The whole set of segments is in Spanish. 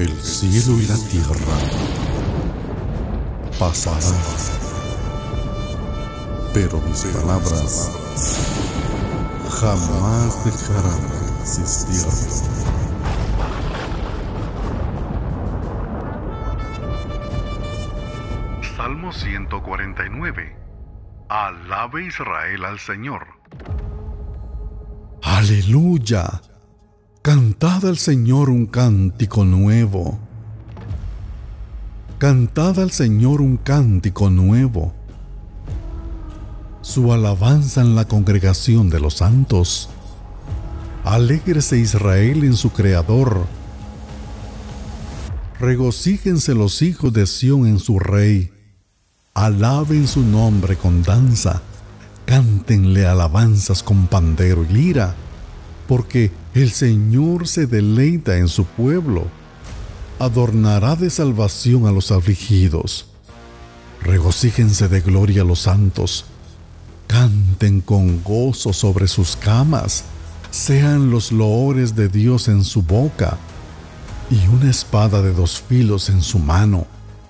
El cielo y la tierra pasarán, pero mis palabras jamás dejarán de existir. Salmo 149. Alabe Israel al Señor. Aleluya. Cantad al Señor un cántico nuevo. Cantad al Señor un cántico nuevo. Su alabanza en la congregación de los santos. Alégrese Israel en su Creador. Regocíjense los hijos de Sión en su Rey. Alaben su nombre con danza. Cántenle alabanzas con pandero y lira porque el Señor se deleita en su pueblo. Adornará de salvación a los afligidos. Regocíjense de gloria los santos. Canten con gozo sobre sus camas. Sean los loores de Dios en su boca y una espada de dos filos en su mano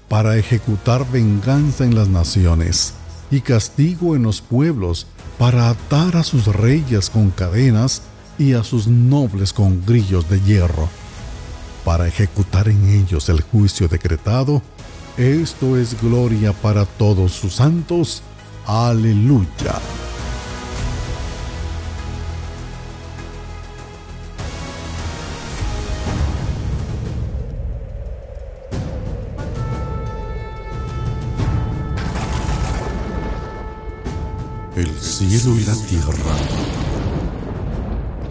para ejecutar venganza en las naciones y castigo en los pueblos para atar a sus reyes con cadenas y a sus nobles con grillos de hierro, para ejecutar en ellos el juicio decretado. Esto es gloria para todos sus santos. Aleluya. El cielo y la tierra